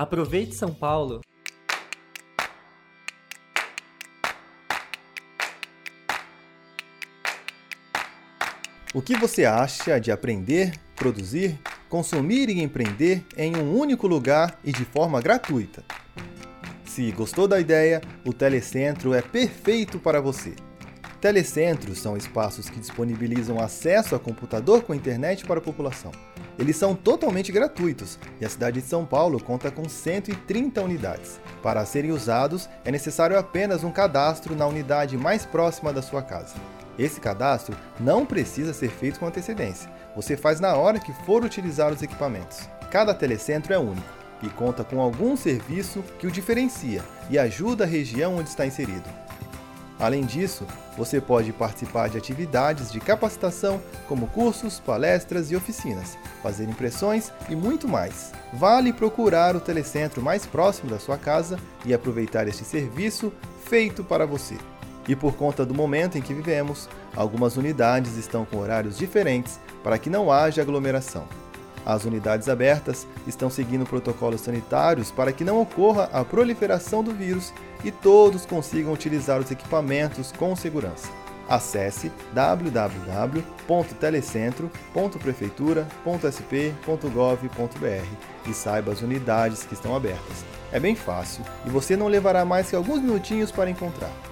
Aproveite São Paulo! O que você acha de aprender, produzir, consumir e empreender em um único lugar e de forma gratuita? Se gostou da ideia, o Telecentro é perfeito para você. Telecentros são espaços que disponibilizam acesso a computador com internet para a população. Eles são totalmente gratuitos e a cidade de São Paulo conta com 130 unidades. Para serem usados, é necessário apenas um cadastro na unidade mais próxima da sua casa. Esse cadastro não precisa ser feito com antecedência. Você faz na hora que for utilizar os equipamentos. Cada telecentro é único e conta com algum serviço que o diferencia e ajuda a região onde está inserido. Além disso, você pode participar de atividades de capacitação, como cursos, palestras e oficinas, fazer impressões e muito mais. Vale procurar o telecentro mais próximo da sua casa e aproveitar este serviço feito para você. E por conta do momento em que vivemos, algumas unidades estão com horários diferentes para que não haja aglomeração. As unidades abertas estão seguindo protocolos sanitários para que não ocorra a proliferação do vírus e todos consigam utilizar os equipamentos com segurança. Acesse www.telecentro.prefeitura.sp.gov.br e saiba as unidades que estão abertas. É bem fácil e você não levará mais que alguns minutinhos para encontrar.